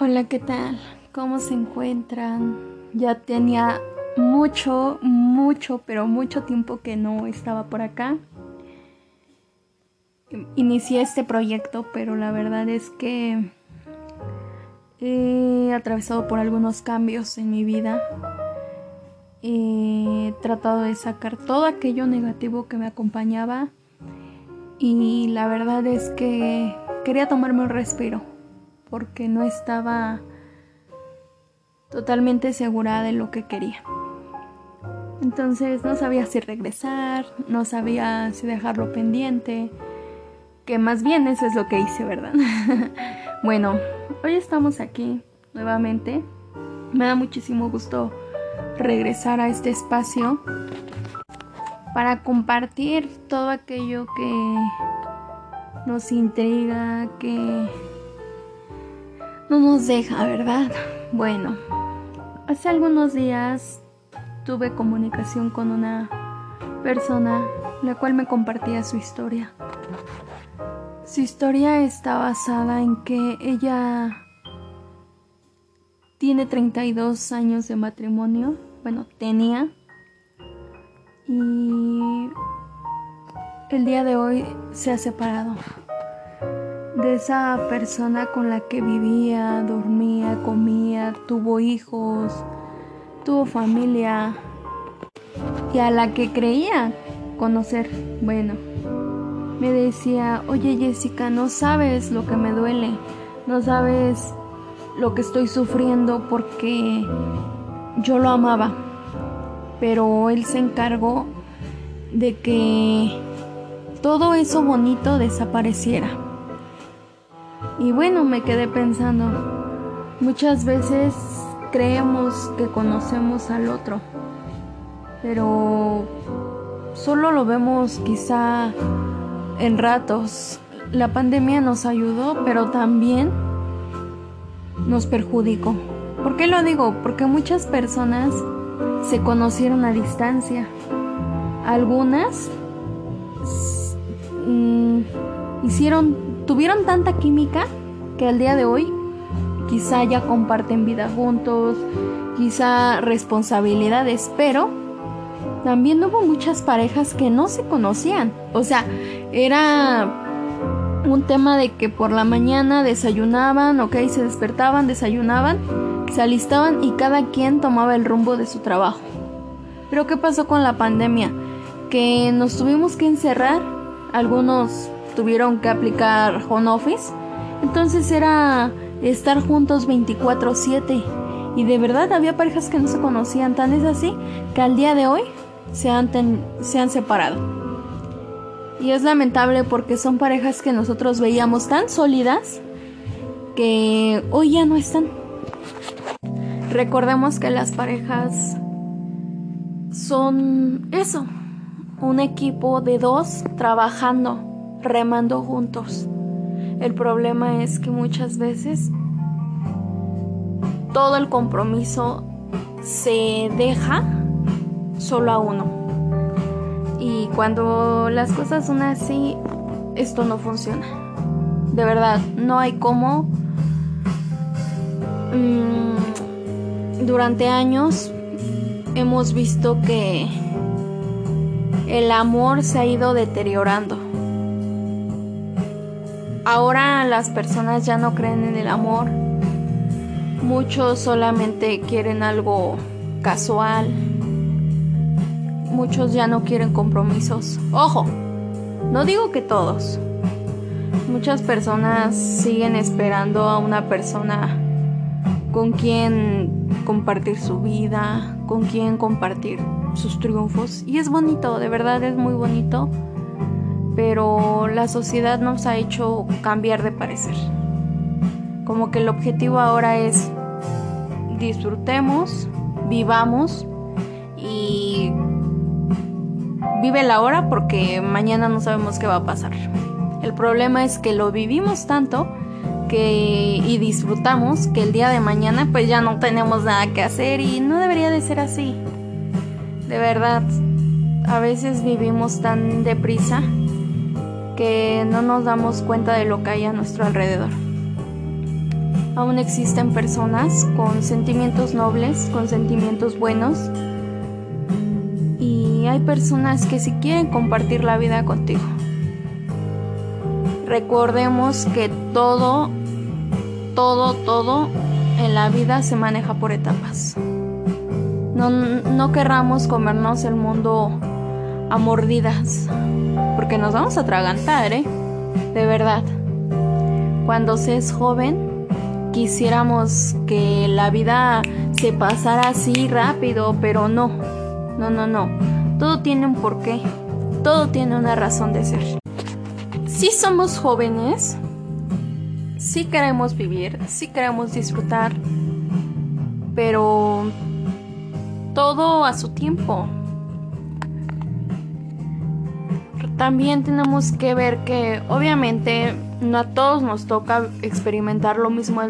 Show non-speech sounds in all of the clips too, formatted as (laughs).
Hola, ¿qué tal? ¿Cómo se encuentran? Ya tenía mucho, mucho, pero mucho tiempo que no estaba por acá. Inicié este proyecto, pero la verdad es que he atravesado por algunos cambios en mi vida. He tratado de sacar todo aquello negativo que me acompañaba y la verdad es que quería tomarme un respiro porque no estaba totalmente segura de lo que quería. Entonces no sabía si regresar, no sabía si dejarlo pendiente, que más bien eso es lo que hice, ¿verdad? (laughs) bueno, hoy estamos aquí nuevamente. Me da muchísimo gusto regresar a este espacio para compartir todo aquello que nos intriga, que no nos deja, ¿verdad? Bueno, hace algunos días tuve comunicación con una persona la cual me compartía su historia. Su historia está basada en que ella tiene 32 años de matrimonio, bueno, tenía, y el día de hoy se ha separado de esa persona con la que vivía, dormía, comía, tuvo hijos, tuvo familia y a la que creía conocer. Bueno, me decía, oye Jessica, no sabes lo que me duele, no sabes lo que estoy sufriendo porque yo lo amaba, pero él se encargó de que todo eso bonito desapareciera. Y bueno, me quedé pensando, muchas veces creemos que conocemos al otro, pero solo lo vemos quizá en ratos. La pandemia nos ayudó, pero también nos perjudicó. ¿Por qué lo digo? Porque muchas personas se conocieron a distancia. Algunas mm, hicieron tuvieron tanta química que al día de hoy quizá ya comparten vida juntos, quizá responsabilidades, pero también hubo muchas parejas que no se conocían. O sea, era un tema de que por la mañana desayunaban, ok, se despertaban, desayunaban, se alistaban y cada quien tomaba el rumbo de su trabajo. Pero ¿qué pasó con la pandemia? Que nos tuvimos que encerrar, algunos tuvieron que aplicar home office. Entonces era estar juntos 24/7. Y de verdad había parejas que no se conocían. Tan es así que al día de hoy se han, se han separado. Y es lamentable porque son parejas que nosotros veíamos tan sólidas que hoy ya no están. Recordemos que las parejas son eso, un equipo de dos trabajando remando juntos. El problema es que muchas veces todo el compromiso se deja solo a uno. Y cuando las cosas son así, esto no funciona. De verdad, no hay cómo. Mm, durante años hemos visto que el amor se ha ido deteriorando Ahora las personas ya no creen en el amor. Muchos solamente quieren algo casual. Muchos ya no quieren compromisos. Ojo, no digo que todos. Muchas personas siguen esperando a una persona con quien compartir su vida, con quien compartir sus triunfos. Y es bonito, de verdad es muy bonito pero la sociedad nos ha hecho cambiar de parecer. Como que el objetivo ahora es disfrutemos, vivamos y vive la hora porque mañana no sabemos qué va a pasar. El problema es que lo vivimos tanto que y disfrutamos que el día de mañana pues ya no tenemos nada que hacer y no debería de ser así. De verdad, a veces vivimos tan deprisa que no nos damos cuenta de lo que hay a nuestro alrededor. Aún existen personas con sentimientos nobles, con sentimientos buenos. Y hay personas que si quieren compartir la vida contigo. Recordemos que todo, todo, todo en la vida se maneja por etapas. No, no querramos comernos el mundo a mordidas, porque nos vamos a atragantar, ¿eh? De verdad. Cuando se es joven, quisiéramos que la vida se pasara así rápido, pero no. No, no, no. Todo tiene un porqué. Todo tiene una razón de ser. Si somos jóvenes, si queremos vivir, si queremos disfrutar, pero todo a su tiempo. También tenemos que ver que obviamente no a todos nos toca experimentar lo mismo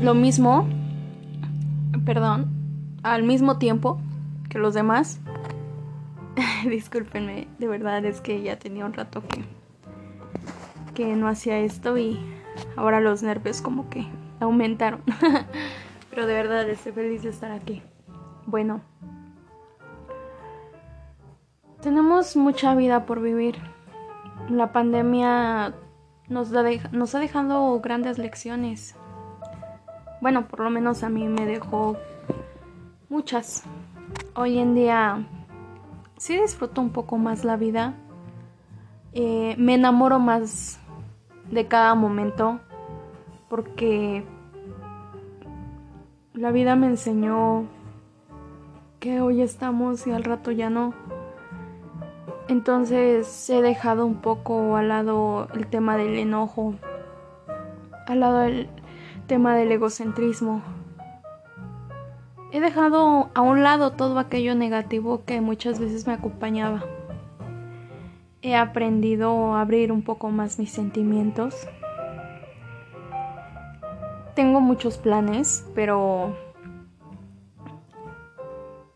lo mismo perdón al mismo tiempo que los demás. (laughs) Discúlpenme, de verdad es que ya tenía un rato que que no hacía esto y ahora los nervios como que aumentaron. (laughs) Pero de verdad estoy feliz de estar aquí. Bueno, tenemos mucha vida por vivir. La pandemia nos, nos ha dejado grandes lecciones. Bueno, por lo menos a mí me dejó muchas. Hoy en día sí disfruto un poco más la vida. Eh, me enamoro más de cada momento porque la vida me enseñó que hoy estamos y al rato ya no. Entonces he dejado un poco al lado el tema del enojo, al lado el tema del egocentrismo. He dejado a un lado todo aquello negativo que muchas veces me acompañaba he aprendido a abrir un poco más mis sentimientos. Tengo muchos planes, pero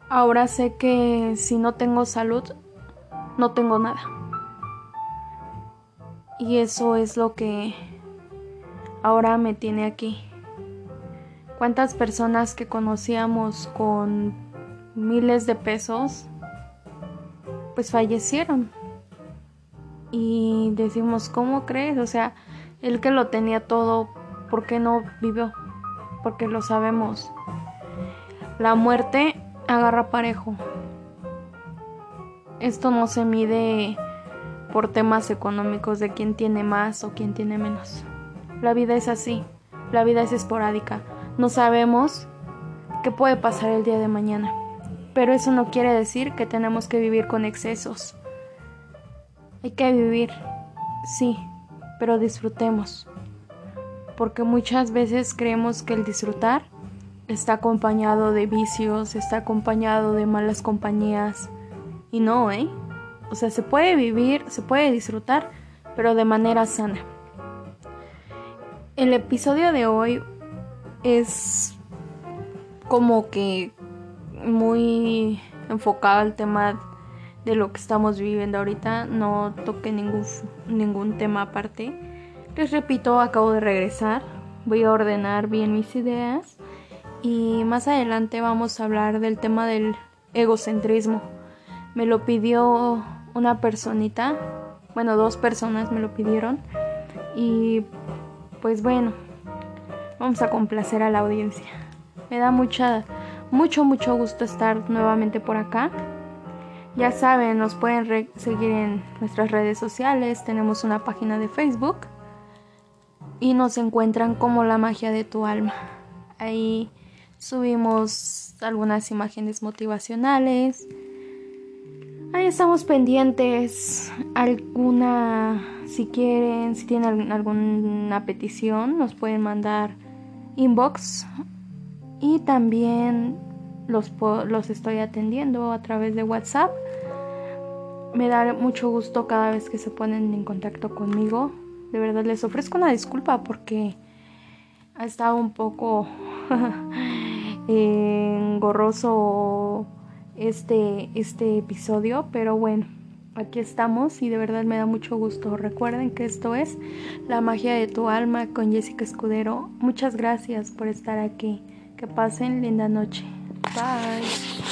ahora sé que si no tengo salud, no tengo nada. Y eso es lo que ahora me tiene aquí. ¿Cuántas personas que conocíamos con miles de pesos, pues fallecieron? y decimos, ¿cómo crees? O sea, el que lo tenía todo, ¿por qué no vivió? Porque lo sabemos. La muerte agarra parejo. Esto no se mide por temas económicos de quién tiene más o quién tiene menos. La vida es así, la vida es esporádica. No sabemos qué puede pasar el día de mañana. Pero eso no quiere decir que tenemos que vivir con excesos. Hay que vivir, sí, pero disfrutemos. Porque muchas veces creemos que el disfrutar está acompañado de vicios, está acompañado de malas compañías. Y no, ¿eh? O sea, se puede vivir, se puede disfrutar, pero de manera sana. El episodio de hoy es como que muy enfocado al tema de lo que estamos viviendo ahorita, no toqué ningún, ningún tema aparte. Les repito, acabo de regresar, voy a ordenar bien mis ideas y más adelante vamos a hablar del tema del egocentrismo. Me lo pidió una personita, bueno, dos personas me lo pidieron y pues bueno, vamos a complacer a la audiencia. Me da mucha, mucho, mucho gusto estar nuevamente por acá. Ya saben, nos pueden seguir en nuestras redes sociales, tenemos una página de Facebook y nos encuentran como la magia de tu alma. Ahí subimos algunas imágenes motivacionales. Ahí estamos pendientes. Alguna, si quieren, si tienen alguna petición, nos pueden mandar inbox. Y también los, los estoy atendiendo a través de WhatsApp. Me da mucho gusto cada vez que se ponen en contacto conmigo. De verdad les ofrezco una disculpa porque ha estado un poco (laughs) engorroso este, este episodio, pero bueno, aquí estamos y de verdad me da mucho gusto. Recuerden que esto es La magia de tu alma con Jessica Escudero. Muchas gracias por estar aquí. Que pasen linda noche. Bye.